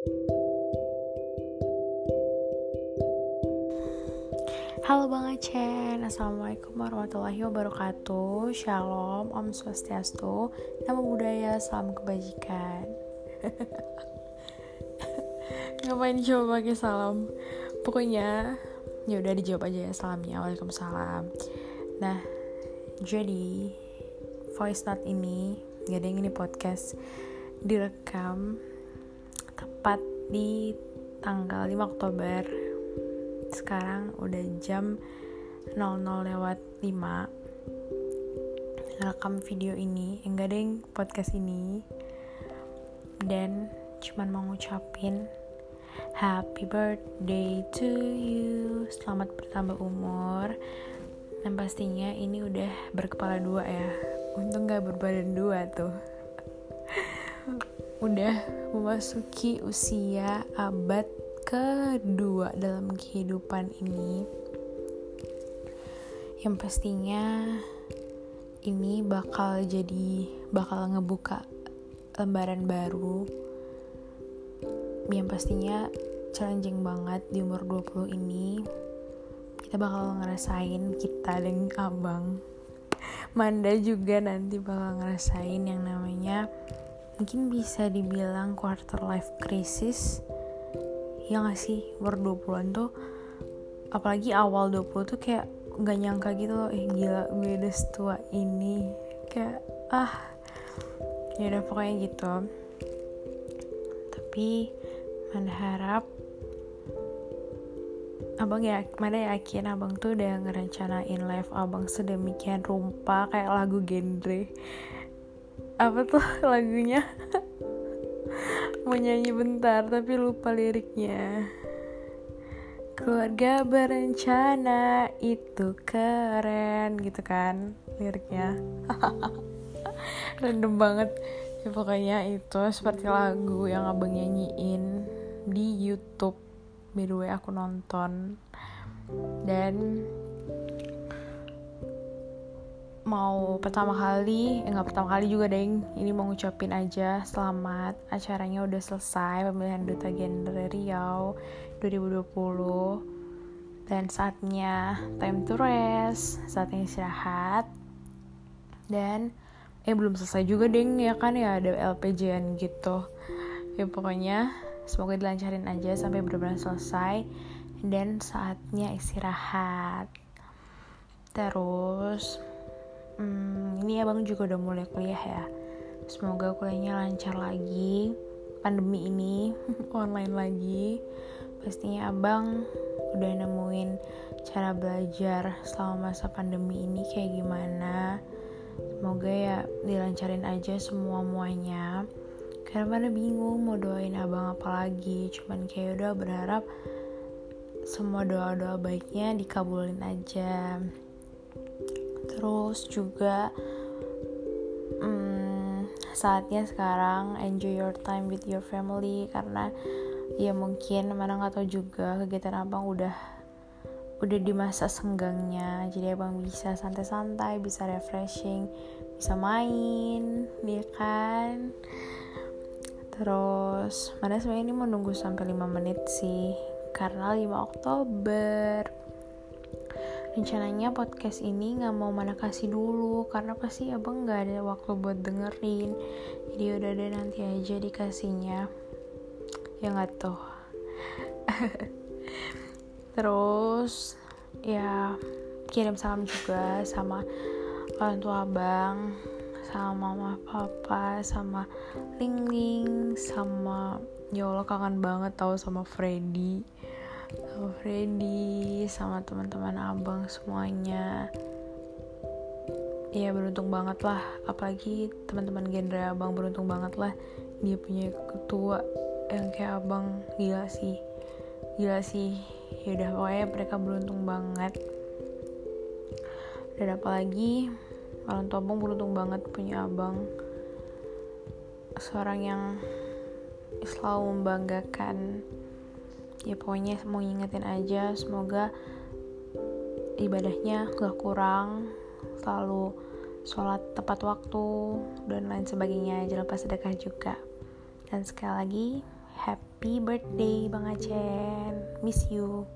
Halo Bang Aceh, Assalamualaikum warahmatullahi wabarakatuh. Shalom, Om Swastiastu Nama budaya, salam kebajikan. Ngapain coba pakai salam? Pokoknya ya udah dijawab aja ya salamnya. Waalaikumsalam. Nah, jadi voice note ini Gak ada yang ini podcast Direkam Tepat di tanggal 5 Oktober. Sekarang udah jam 00 lewat 5 rekam video ini enggak deng podcast ini. Dan cuman mau ngucapin happy birthday to you. Selamat bertambah umur. Dan pastinya ini udah berkepala dua ya. Untung gak berbadan dua tuh udah memasuki usia abad kedua dalam kehidupan ini. Yang pastinya ini bakal jadi bakal ngebuka lembaran baru. Yang pastinya challenging banget di umur 20 ini. Kita bakal ngerasain kita dan abang. Manda juga nanti bakal ngerasain yang namanya mungkin bisa dibilang quarter life crisis. Ya gak sih? Umur 20-an tuh apalagi awal 20 tuh kayak nggak nyangka gitu loh eh gila gue udah setua ini. Kayak ah ya udah pokoknya gitu. Tapi mana harap abang ya mana yakin abang tuh udah ngerencanain live abang sedemikian rupa kayak lagu genre apa tuh lagunya? Mau nyanyi bentar tapi lupa liriknya. Keluarga berencana itu keren gitu kan liriknya. Random banget. Ya pokoknya itu seperti lagu yang abang nyanyiin di YouTube. By the way aku nonton. Dan mau pertama kali eh, nggak pertama kali juga deng. Ini mau ngucapin aja selamat. Acaranya udah selesai pemilihan duta gender Riau 2020 dan saatnya time to rest saatnya istirahat. Dan eh belum selesai juga deng ya kan? Ya ada LPJN gitu. Ya pokoknya semoga dilancarin aja sampai benar-benar selesai. Dan saatnya istirahat. Terus ini abang juga udah mulai kuliah ya. Semoga kuliahnya lancar lagi. Pandemi ini online lagi. Pastinya abang udah nemuin cara belajar selama masa pandemi ini kayak gimana. Semoga ya dilancarin aja semua muanya. Karena mana bingung mau doain abang apa lagi. Cuman kayak udah berharap semua doa-doa baiknya dikabulin aja. Terus juga saatnya sekarang enjoy your time with your family karena ya mungkin mana nggak tahu juga kegiatan abang udah udah di masa senggangnya. Jadi abang bisa santai-santai bisa refreshing bisa main ya kan? Terus mana sebenarnya ini menunggu sampai 5 menit sih karena 5 Oktober rencananya podcast ini nggak mau mana kasih dulu karena pasti abang nggak ada waktu buat dengerin. Jadi udah deh nanti aja dikasihnya. Ya nggak tuh terus ya kirim salam juga sama orang tua abang sama mama papa sama Ling Ling sama ya Allah kangen banget tau sama Freddy sama Freddy sama teman-teman abang semuanya. Ya beruntung banget lah apalagi teman-teman genre abang beruntung banget lah dia punya ketua yang kayak abang. Gila sih. Gila sih. Yaudah pokoknya mereka beruntung banget. Dan apalagi orang tua abang beruntung banget punya abang. Seorang yang selalu membanggakan ya pokoknya mau ngingetin aja semoga ibadahnya gak kurang selalu sholat tepat waktu dan lain sebagainya. Jangan lupa sedekah juga. Dan sekali lagi happy birthday Bang Aceh. Miss you